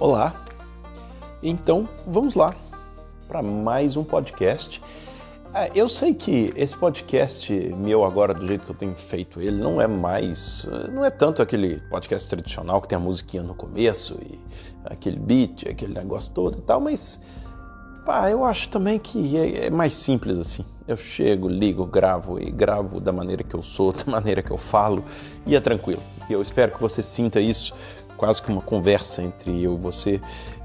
Olá, então vamos lá para mais um podcast. É, eu sei que esse podcast meu agora, do jeito que eu tenho feito ele, não é mais, não é tanto aquele podcast tradicional que tem a musiquinha no começo e aquele beat, aquele negócio todo e tal, mas pá, eu acho também que é, é mais simples assim. Eu chego, ligo, gravo e gravo da maneira que eu sou, da maneira que eu falo e é tranquilo. E eu espero que você sinta isso quase que uma conversa entre eu e você.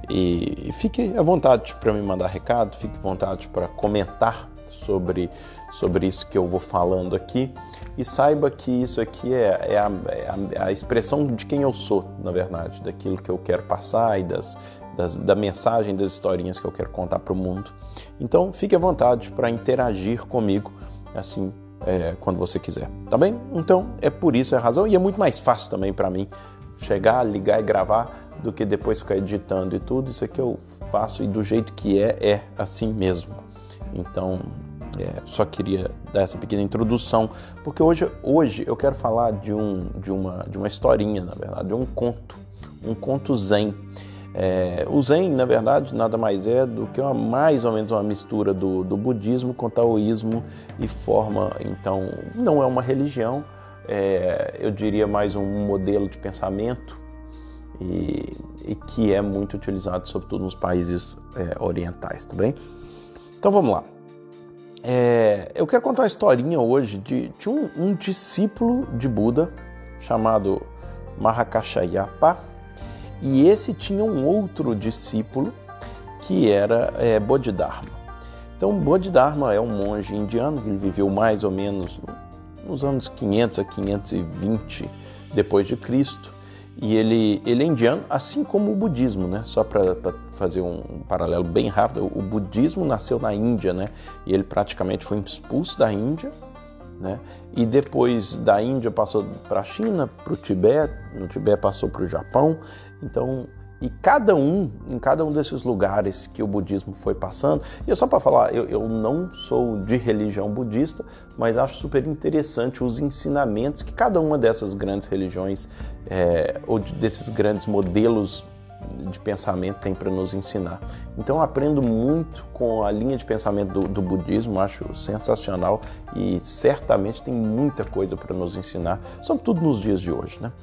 E, fique à vontade para me mandar recado, fique à vontade para comentar sobre, sobre isso que eu vou falando aqui. E saiba que isso aqui é, é, a, é, a, é a, expressão de quem eu sou, na verdade, daquilo que eu quero passar e das, das, da mensagem, das historinhas que eu quero contar para o mundo. Então fique à vontade para interagir comigo, assim, é, quando você quiser, tá bem? Então é por isso é a razão e é muito mais fácil também para mim chegar, ligar e gravar do que depois ficar editando e tudo. Isso aqui eu faço e do jeito que é, é assim mesmo. Então, é, só queria dar essa pequena introdução, porque hoje, hoje eu quero falar de, um, de, uma, de uma historinha, na verdade, de um conto, um conto zen. É, o Zen, na verdade, nada mais é do que uma, mais ou menos uma mistura do, do budismo com o taoísmo e forma, então, não é uma religião, é, eu diria mais um modelo de pensamento e, e, que é muito utilizado, sobretudo nos países é, orientais, tá bem? Então vamos lá. É, eu quero contar uma historinha hoje de, de um, um, discípulo de Buda chamado Mahakashayapa e esse tinha um outro discípulo que era é, Bodhidharma. Então, Bodhidharma é um monge indiano que viveu mais ou menos nos anos 500 a 520 depois de Cristo. E ele, ele é indiano, assim como o budismo, né? Só para fazer um paralelo bem rápido, o budismo nasceu na Índia, né? E ele praticamente foi expulso da Índia, né? E depois da Índia passou para a China, para o Tibete, no Tibete passou para o Japão. Então e cada um, em cada um desses lugares que o budismo foi passando, e só para falar, eu, eu, não sou de religião budista, mas acho super interessante os ensinamentos que cada uma dessas grandes religiões, é, ou de, desses grandes modelos de pensamento tem para nos ensinar. Então aprendo muito com a linha de pensamento do, do budismo, acho sensacional e certamente tem muita coisa para nos ensinar, sobretudo nos dias de hoje, né?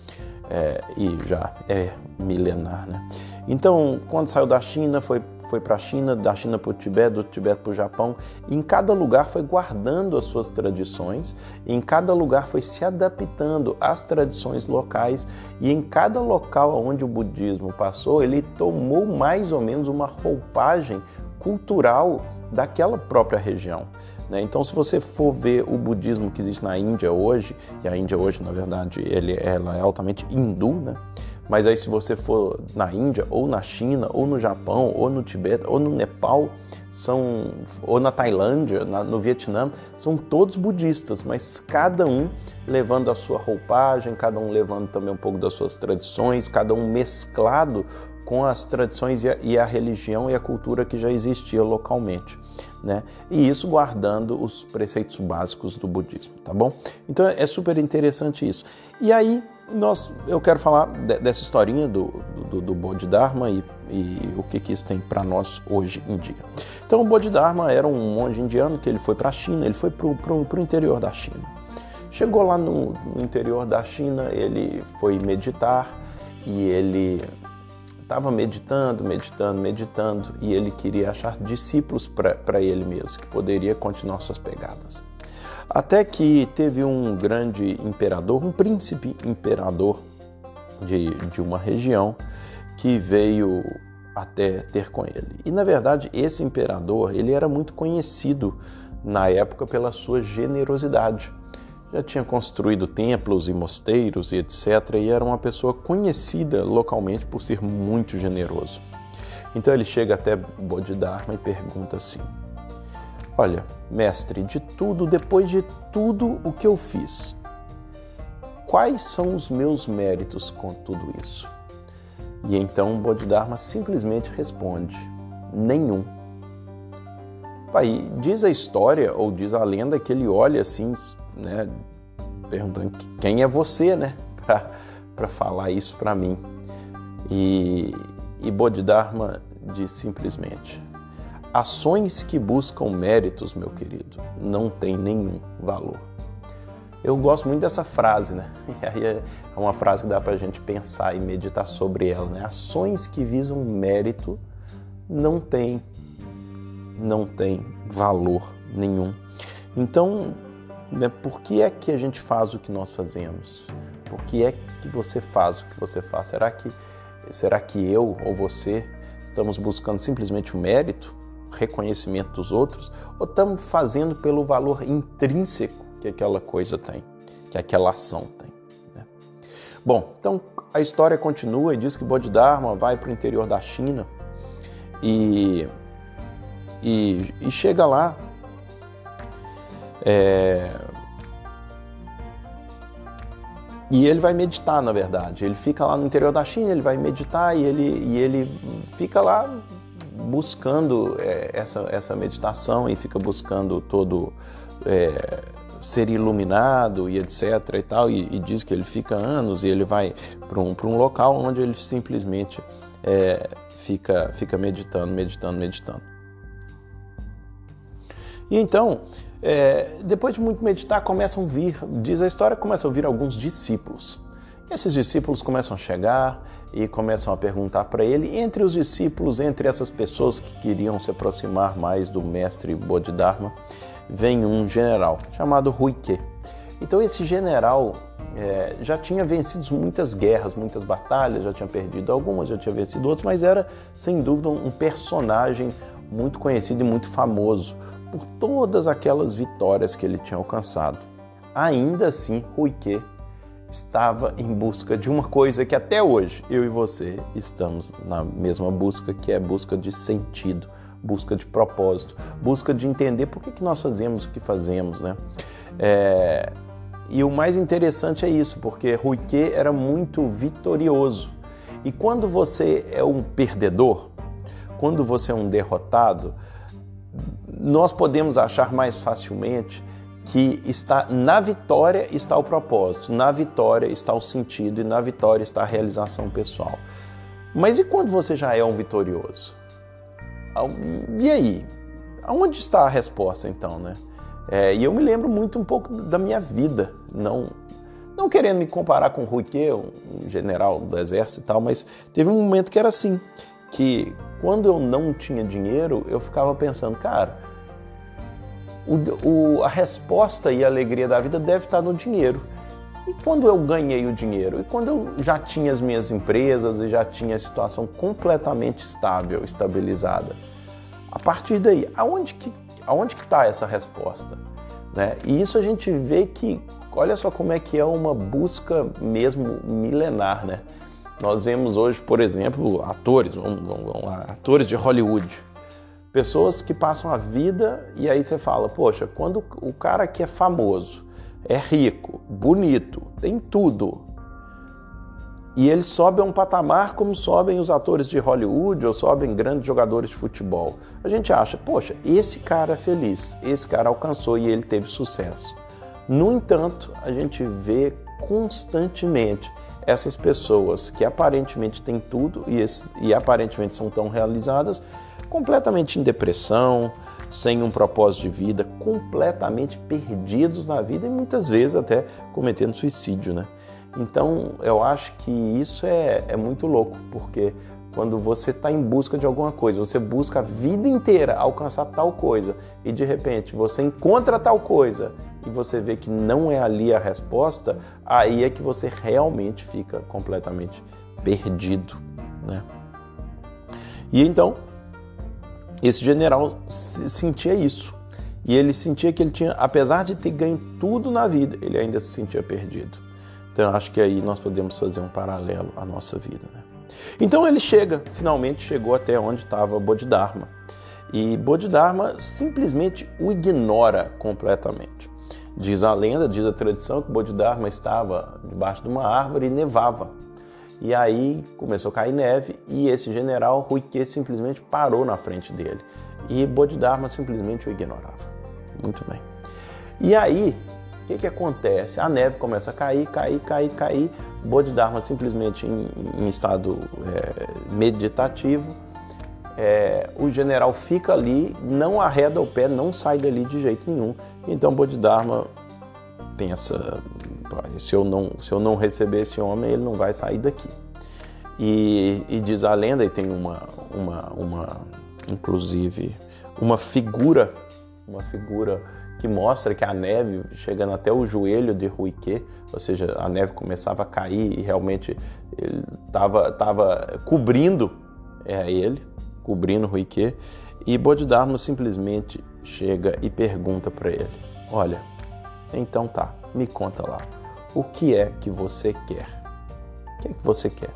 É, e já é milenar. Né? Então, quando saiu da China, foi, foi para a China, da China para o Tibete, do Tibete para o Japão, em cada lugar foi guardando as suas tradições, em cada lugar foi se adaptando às tradições locais, e em cada local onde o budismo passou, ele tomou mais ou menos uma roupagem cultural daquela própria região. Né? Então, se você for ver o budismo que existe na Índia hoje, e a Índia hoje, na verdade, ele, ela é altamente hindu, né? mas aí se você for na Índia, ou na China, ou no Japão, ou no Tibete, ou no Nepal, são, ou na Tailândia, na, no Vietnã, são todos budistas, mas cada um levando a sua roupagem, cada um levando também um pouco das suas tradições, cada um mesclado com as tradições e a, e a religião e a cultura que já existia localmente né? E isso guardando os preceitos básicos do budismo, tá bom? Então é super interessante isso. E aí nós, eu quero falar de, dessa historinha do, do, do Bodhidharma e, e, o que, que isso tem para nós hoje em dia. Então o Bodhidharma era um monge indiano que ele foi para a China, ele foi para o interior da China. Chegou lá no, no interior da China, ele foi meditar e ele estava meditando, meditando, meditando e ele queria achar discípulos para ele mesmo, que poderia continuar suas pegadas. Até que teve um grande imperador, um príncipe imperador de, de uma região, que veio até ter com ele. E na verdade, esse imperador, ele era muito conhecido na época pela sua generosidade já tinha construído templos e mosteiros e etc. E era uma pessoa conhecida localmente por ser muito generoso. Então ele chega até Bodhidharma e pergunta assim: Olha, mestre, de tudo, depois de tudo o que eu fiz, quais são os meus méritos com tudo isso? E então Bodhidharma simplesmente responde: Nenhum. Pai, diz a história ou diz a lenda que ele olha assim né, perguntando quem é você, né, para falar isso para mim. E, e Bodhidharma diz simplesmente: ações que buscam méritos, meu querido, não têm nenhum valor. Eu gosto muito dessa frase, né? E aí é uma frase que dá para a gente pensar e meditar sobre ela, né? Ações que visam mérito não têm, não tem valor nenhum. Então, né, por que é que a gente faz o que nós fazemos? Por que é que você faz o que você faz? Será que, será que eu ou você estamos buscando simplesmente o mérito, o reconhecimento dos outros, ou estamos fazendo pelo valor intrínseco que aquela coisa tem, que aquela ação tem? Né? Bom, então a história continua e diz que Bodhidharma vai para o interior da China e, e, e chega lá é... E ele vai meditar, na verdade. Ele fica lá no interior da China, ele vai meditar e ele, e ele fica lá buscando é, essa, essa meditação e fica buscando todo é, ser iluminado e etc e tal. E, e, diz que ele fica anos e ele vai para um, um local onde ele simplesmente é, fica, fica meditando, meditando, meditando. E então, é, depois de muito meditar, começam a vir, diz a história, começam a vir alguns discípulos. Esses discípulos começam a chegar e começam a perguntar para ele. Entre os discípulos, entre essas pessoas que queriam se aproximar mais do mestre Bodhidharma, vem um general chamado Huike. Então esse general é, já tinha vencido muitas guerras, muitas batalhas, já tinha perdido algumas, já tinha vencido outras, mas era sem dúvida um personagem muito conhecido e muito famoso por todas aquelas vitórias que ele tinha alcançado. Ainda assim, Ruique estava em busca de uma coisa que até hoje eu e você estamos na mesma busca, que é busca de sentido, busca de propósito, busca de entender por que, que nós fazemos o que fazemos, né? É... E o mais interessante é isso, porque Ruique era muito vitorioso. E quando você é um perdedor, quando você é um derrotado, nós podemos achar mais facilmente que está na vitória está o propósito, na vitória está o sentido e na vitória está a realização pessoal. Mas e quando você já é um vitorioso? E aí? Aonde está a resposta então, né? É, e eu me lembro muito um pouco da minha vida, não não querendo me comparar com Rui Que, um general do exército e tal, mas teve um momento que era assim, que quando eu não tinha dinheiro, eu ficava pensando, cara, o, o, a resposta e a alegria da vida deve estar no dinheiro. E quando eu ganhei o dinheiro? E quando eu já tinha as minhas empresas e já tinha a situação completamente estável, estabilizada? A partir daí, aonde que aonde que está essa resposta? Né? E isso a gente vê que, olha só como é que é uma busca mesmo milenar, né? Nós vemos hoje, por exemplo, atores, vamos, vamos, vamos lá, atores de Hollywood, pessoas que passam a vida e aí você fala, poxa, quando o cara que é famoso, é rico, bonito, tem tudo, e ele sobe a um patamar como sobem os atores de Hollywood ou sobem grandes jogadores de futebol. A gente acha, poxa, esse cara é feliz, esse cara alcançou e ele teve sucesso. No entanto, a gente vê constantemente essas pessoas que aparentemente têm tudo e, esse, e aparentemente são tão realizadas, completamente em depressão, sem um propósito de vida, completamente perdidos na vida e muitas vezes até cometendo suicídio, né? Então eu acho que isso é, é muito louco, porque quando você está em busca de alguma coisa, você busca a vida inteira alcançar tal coisa e de repente você encontra tal coisa e você vê que não é ali a resposta, aí é que você realmente fica completamente perdido, né? E então, esse general sentia isso. E ele sentia que ele tinha, apesar de ter ganho tudo na vida, ele ainda se sentia perdido. Então, acho que aí nós podemos fazer um paralelo à nossa vida, né? Então ele chega, finalmente chegou até onde estava Bodhidharma. E Bodhidharma simplesmente o ignora completamente. Diz a lenda, diz a tradição que Bodhidharma estava debaixo de uma árvore e nevava. E aí começou a cair neve e esse general Ruike simplesmente parou na frente dele. E Bodhidharma simplesmente o ignorava. Muito bem. E aí que, que acontece? A neve começa a cair, cair, cair, cair. Bodhidharma simplesmente em, em estado é, meditativo. É, o general fica ali, não arreda o pé, não sai dali de jeito nenhum. Então Bodhidharma pensa: se eu não, se eu não receber esse homem, ele não vai sair daqui. E, e diz a lenda, e tem uma, uma, uma, inclusive, uma figura, uma figura que mostra que a neve chegando até o joelho de Ruique, ou seja, a neve começava a cair e realmente estava tava cobrindo é, ele, cobrindo Ruique, e Bodhidharma simplesmente chega e pergunta para ele: Olha, então tá, me conta lá, o que é que você quer? O que é que você quer?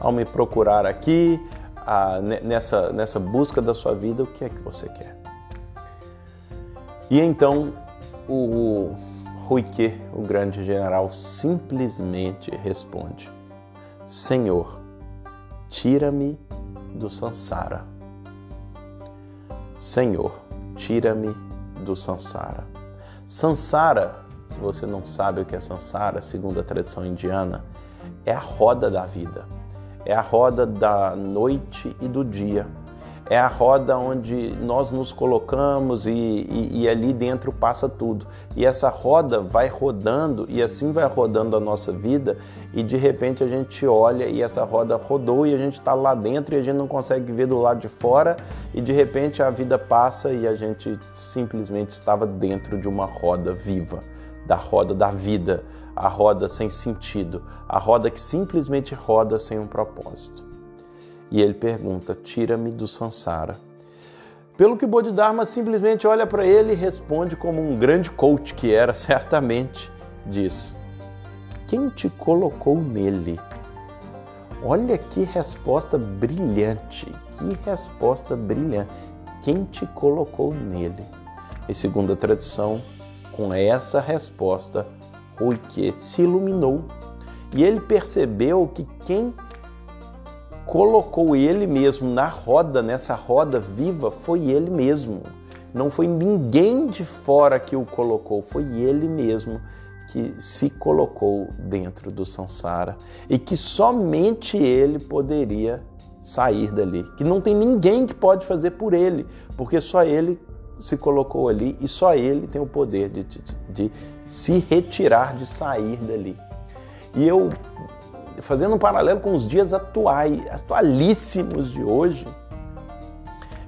Ao me procurar aqui, a, nessa, nessa busca da sua vida, o que é que você quer? E então o Ruique, o grande general, simplesmente responde: Senhor, tira-me do Sansara. Senhor, tira-me do Sansara. Sansara, se você não sabe o que é Sansara, segundo a tradição indiana, é a roda da vida. É a roda da noite e do dia é a roda onde nós nos colocamos e, e, e, ali dentro passa tudo. E essa roda vai rodando e assim vai rodando a nossa vida e de repente a gente olha e essa roda rodou e a gente está lá dentro e a gente não consegue ver do lado de fora e de repente a vida passa e a gente simplesmente estava dentro de uma roda viva, da roda da vida, a roda sem sentido, a roda que simplesmente roda sem um propósito. E ele pergunta: Tira-me do Sansara. Pelo que Bodhidharma simplesmente olha para ele e responde como um grande coach que era, certamente, diz: Quem te colocou nele? Olha que resposta brilhante, que resposta brilhante. Quem te colocou nele? E segundo a tradição, com essa resposta, Ruike se iluminou e ele percebeu que quem colocou ele mesmo na roda, nessa roda viva, foi ele mesmo. Não foi ninguém de fora que o colocou, foi ele mesmo que se colocou dentro do Sansara e que somente ele poderia sair dali, que não tem ninguém que pode fazer por ele, porque só ele se colocou ali e só ele tem o poder de, de, de se retirar, de sair dali. E eu fazendo um paralelo com os dias atuais, atualíssimos de hoje,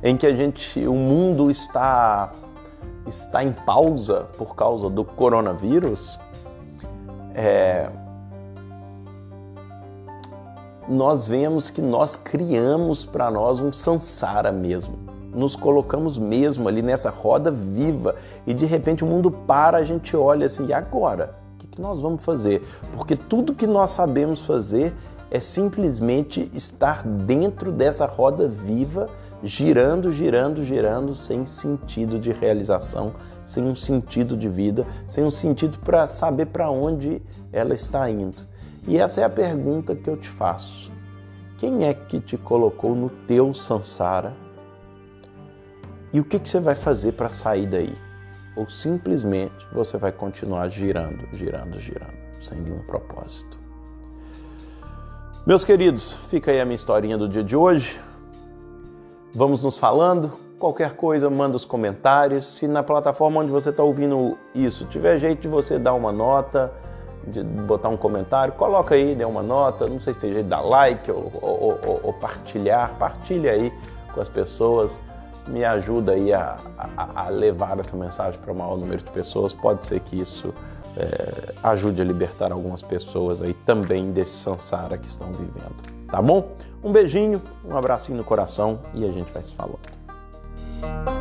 em que a gente, o mundo está está em pausa por causa do coronavírus, é, nós vemos que nós criamos para nós um sansara mesmo. Nos colocamos mesmo ali nessa roda viva e de repente o mundo para, a gente olha assim, e agora? que nós vamos fazer? Porque tudo que nós sabemos fazer é simplesmente estar dentro dessa roda viva, girando, girando, girando, sem sentido de realização, sem um sentido de vida, sem um sentido para saber para onde ela está indo. E essa é a pergunta que eu te faço. Quem é que te colocou no teu sansara? E o que, que você vai fazer para sair daí? ou simplesmente você vai continuar girando, girando, girando, sem nenhum propósito. Meus queridos, fica aí a minha historinha do dia de hoje. Vamos nos falando. Qualquer coisa, manda os comentários. Se na plataforma onde você está ouvindo isso tiver jeito de você dar uma nota, de botar um comentário, coloca aí, dê uma nota. Não sei se tem jeito de dar like ou, ou, ou, ou partilhar. Partilha aí com as pessoas me ajuda aí a, a, a levar essa mensagem para o maior número de pessoas. Pode ser que isso é, ajude a libertar algumas pessoas aí também desse sansara que estão vivendo. Tá bom? Um beijinho, um abracinho no coração e a gente vai se falando.